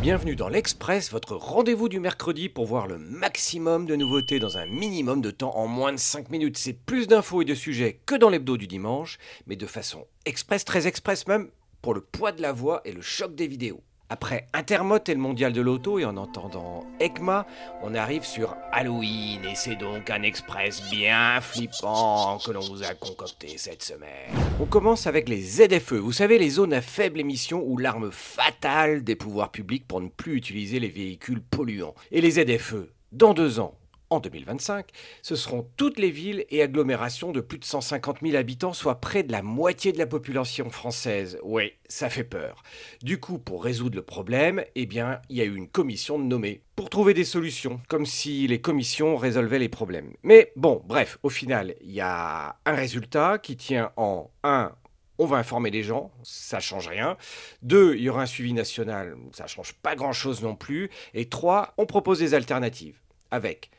Bienvenue dans l'Express, votre rendez-vous du mercredi pour voir le maximum de nouveautés dans un minimum de temps en moins de 5 minutes. C'est plus d'infos et de sujets que dans l'hebdo du dimanche, mais de façon express, très express même, pour le poids de la voix et le choc des vidéos. Après Intermot et le mondial de l'auto, et en entendant ECMA, on arrive sur Halloween, et c'est donc un express bien flippant que l'on vous a concocté cette semaine. On commence avec les ZFE, vous savez, les zones à faible émission ou l'arme fatale des pouvoirs publics pour ne plus utiliser les véhicules polluants. Et les ZFE, dans deux ans, en 2025, ce seront toutes les villes et agglomérations de plus de 150 000 habitants, soit près de la moitié de la population française. Oui, ça fait peur. Du coup, pour résoudre le problème, eh bien, il y a eu une commission nommée pour trouver des solutions, comme si les commissions résolvaient les problèmes. Mais bon, bref, au final, il y a un résultat qui tient en 1 on va informer les gens, ça change rien. Deux, il y aura un suivi national, ça change pas grand chose non plus. Et trois, on propose des alternatives avec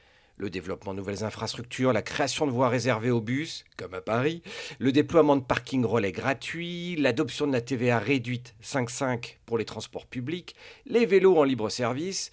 le développement de nouvelles infrastructures, la création de voies réservées aux bus, comme à Paris, le déploiement de parkings relais gratuits, l'adoption de la TVA réduite 5,5 pour les transports publics, les vélos en libre service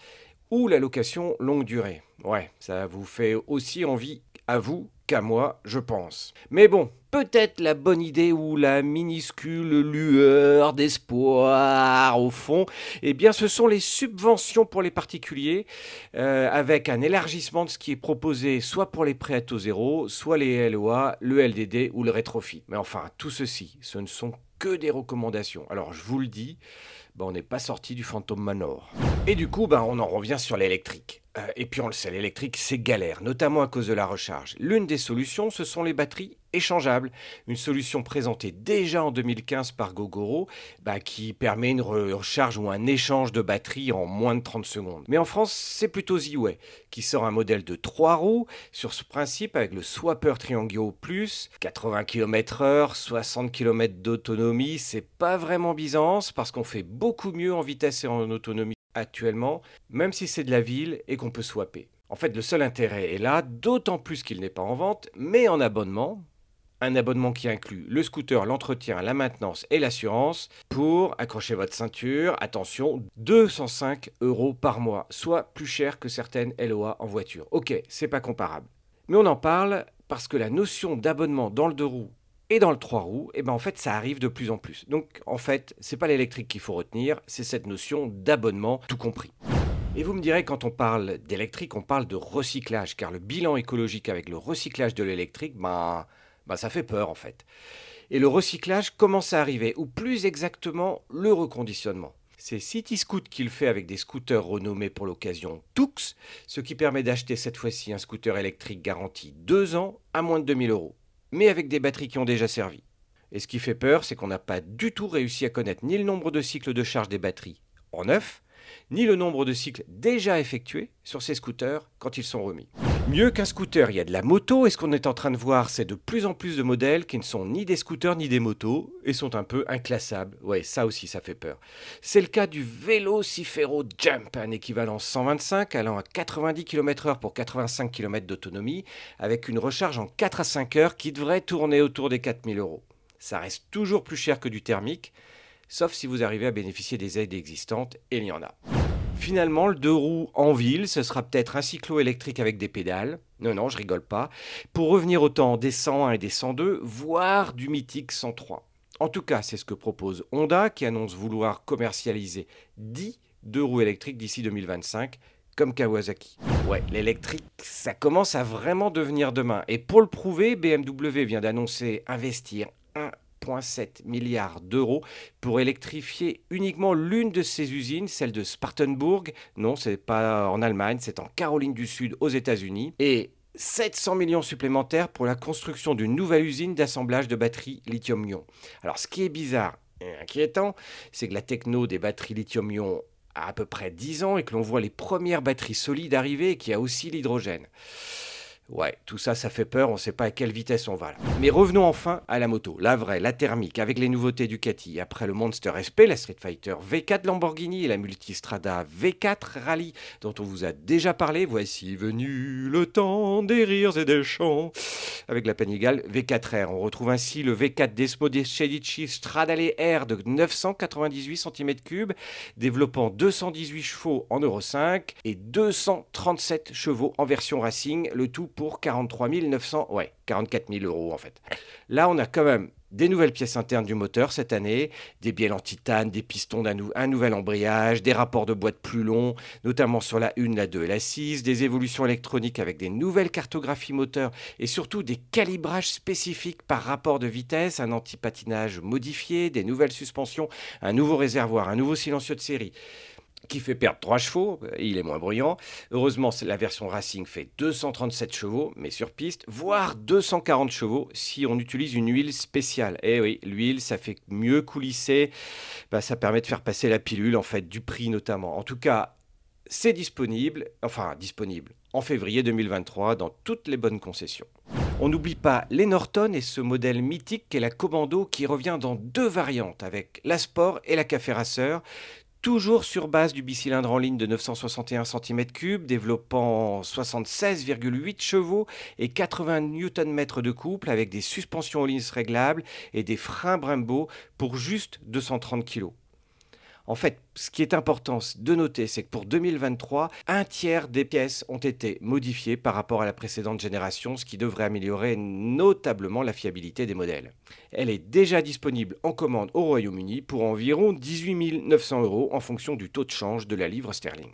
ou la location longue durée. Ouais, ça vous fait aussi envie à vous qu'à moi, je pense. Mais bon, peut-être la bonne idée ou la minuscule lueur d'espoir au fond, eh bien ce sont les subventions pour les particuliers, euh, avec un élargissement de ce qui est proposé soit pour les prêts à taux zéro, soit les LOA, le LDD ou le rétrofit. Mais enfin, tout ceci, ce ne sont que des recommandations. Alors je vous le dis, ben, on n'est pas sorti du fantôme Manor. Et du coup, ben, on en revient sur l'électrique. Euh, et puis on le sait, l'électrique, c'est galère, notamment à cause de la recharge. L'une des solutions, ce sont les batteries échangeables. Une solution présentée déjà en 2015 par Gogoro, bah, qui permet une recharge ou un échange de batteries en moins de 30 secondes. Mais en France, c'est plutôt Ziway, qui sort un modèle de 3 roues sur ce principe avec le Swapper Triangio Plus, 80 km/h, 60 km d'autonomie. C'est pas vraiment Byzance parce qu'on fait beaucoup mieux en vitesse et en autonomie actuellement, même si c'est de la ville et qu'on peut swapper. En fait, le seul intérêt est là, d'autant plus qu'il n'est pas en vente, mais en abonnement. Un abonnement qui inclut le scooter, l'entretien, la maintenance et l'assurance pour accrocher votre ceinture. Attention, 205 euros par mois, soit plus cher que certaines LOA en voiture. Ok, c'est pas comparable. Mais on en parle parce que la notion d'abonnement dans le deux roues et dans le 3 roues, eh ben en fait, ça arrive de plus en plus. Donc, en fait, c'est pas l'électrique qu'il faut retenir, c'est cette notion d'abonnement, tout compris. Et vous me direz, quand on parle d'électrique, on parle de recyclage, car le bilan écologique avec le recyclage de l'électrique, ben, ben ça fait peur en fait. Et le recyclage commence à arriver, ou plus exactement, le reconditionnement? C'est CityScoot qui le fait avec des scooters renommés pour l'occasion Tux, ce qui permet d'acheter cette fois-ci un scooter électrique garanti 2 ans à moins de 2000 euros mais avec des batteries qui ont déjà servi. Et ce qui fait peur, c'est qu'on n'a pas du tout réussi à connaître ni le nombre de cycles de charge des batteries en neuf, ni le nombre de cycles déjà effectués sur ces scooters quand ils sont remis. Mieux qu'un scooter, il y a de la moto, et ce qu'on est en train de voir, c'est de plus en plus de modèles qui ne sont ni des scooters ni des motos, et sont un peu inclassables. Ouais, ça aussi, ça fait peur. C'est le cas du vélo Cifero Jump, un équivalent 125 allant à 90 km/h pour 85 km d'autonomie, avec une recharge en 4 à 5 heures qui devrait tourner autour des 4000 euros. Ça reste toujours plus cher que du thermique, sauf si vous arrivez à bénéficier des aides existantes, et il y en a. Finalement, le deux roues en ville, ce sera peut-être un cyclo électrique avec des pédales. Non, non, je rigole pas. Pour revenir au temps des 101 et des 102, voire du mythique 103. En tout cas, c'est ce que propose Honda, qui annonce vouloir commercialiser 10 deux roues électriques d'ici 2025, comme Kawasaki. Ouais, l'électrique, ça commence à vraiment devenir demain. Et pour le prouver, BMW vient d'annoncer investir 1 7 milliards d'euros pour électrifier uniquement l'une de ses usines, celle de Spartanburg. Non, c'est pas en Allemagne, c'est en Caroline du Sud aux États-Unis. Et 700 millions supplémentaires pour la construction d'une nouvelle usine d'assemblage de batteries lithium-ion. Alors, ce qui est bizarre et inquiétant, c'est que la techno des batteries lithium-ion a à peu près 10 ans et que l'on voit les premières batteries solides arriver et qu'il y a aussi l'hydrogène. Ouais, tout ça, ça fait peur, on ne sait pas à quelle vitesse on va. Mais revenons enfin à la moto, la vraie, la thermique, avec les nouveautés Ducati. Après le Monster SP, la Street Fighter V4 Lamborghini et la Multistrada V4 Rally, dont on vous a déjà parlé, voici venu le temps des rires et des chants. Avec la Panigale V4R, on retrouve ainsi le V4 Desmo Chedici Stradale R de 998 cm3, développant 218 chevaux en Euro 5 et 237 chevaux en version racing, le tout pour 43 900, ouais, 44 000 euros en fait. Là, on a quand même des nouvelles pièces internes du moteur cette année, des bielles en titane, des pistons d'un un nouvel embrayage, des rapports de boîte plus longs, notamment sur la 1, la 2 et la 6, des évolutions électroniques avec des nouvelles cartographies moteurs et surtout des calibrages spécifiques par rapport de vitesse, un anti-patinage modifié, des nouvelles suspensions, un nouveau réservoir, un nouveau silencieux de série qui fait perdre 3 chevaux, il est moins bruyant. Heureusement, la version Racing fait 237 chevaux, mais sur piste, voire 240 chevaux si on utilise une huile spéciale. Eh oui, l'huile, ça fait mieux coulisser, bah, ça permet de faire passer la pilule, en fait, du prix notamment. En tout cas, c'est disponible, enfin disponible, en février 2023 dans toutes les bonnes concessions. On n'oublie pas les Norton et ce modèle mythique qu'est la Commando qui revient dans deux variantes avec la Sport et la Café Racer toujours sur base du bicylindre en ligne de 961 cm3, développant 76,8 chevaux et 80 Nm de couple avec des suspensions en ligne réglables et des freins Brembo pour juste 230 kg. En fait, ce qui est important de noter, c'est que pour 2023, un tiers des pièces ont été modifiées par rapport à la précédente génération, ce qui devrait améliorer notablement la fiabilité des modèles. Elle est déjà disponible en commande au Royaume-Uni pour environ 18 900 euros en fonction du taux de change de la livre sterling.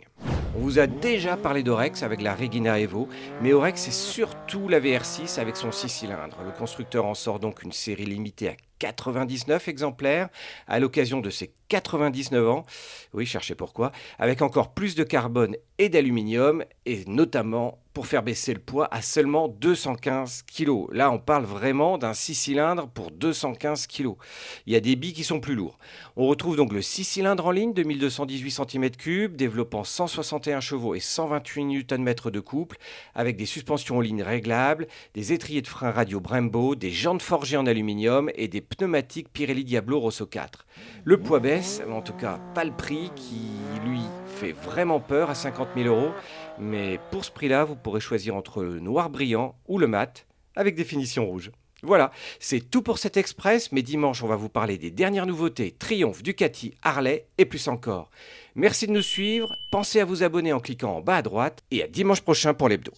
On vous a déjà parlé d'Orex avec la Regina Evo, mais Orex c'est surtout la VR6 avec son 6 cylindres. Le constructeur en sort donc une série limitée à 99 exemplaires à l'occasion de ses 99 ans. Oui, cherchez pourquoi. Avec encore plus de carbone et d'aluminium, et notamment pour faire baisser le poids à seulement 215 kg. Là, on parle vraiment d'un 6 cylindres pour 215 kg. Il y a des billes qui sont plus lourds. On retrouve donc le 6 cylindres en ligne de 1218 cm3, développant 161 chevaux et 128 Nm de couple, avec des suspensions en ligne réglables, des étriers de frein radio Brembo, des jantes forgées en aluminium et des pneumatiques Pirelli Diablo Rosso 4. Le poids baisse, en tout cas pas le prix qui, lui, fait vraiment peur à 50 000 euros. Mais pour ce prix-là, vous pourrez choisir entre le noir brillant ou le mat avec des finitions rouges. Voilà, c'est tout pour cet express, mais dimanche on va vous parler des dernières nouveautés, Triomphe, Ducati, Harley et plus encore. Merci de nous suivre, pensez à vous abonner en cliquant en bas à droite et à dimanche prochain pour l'hebdo.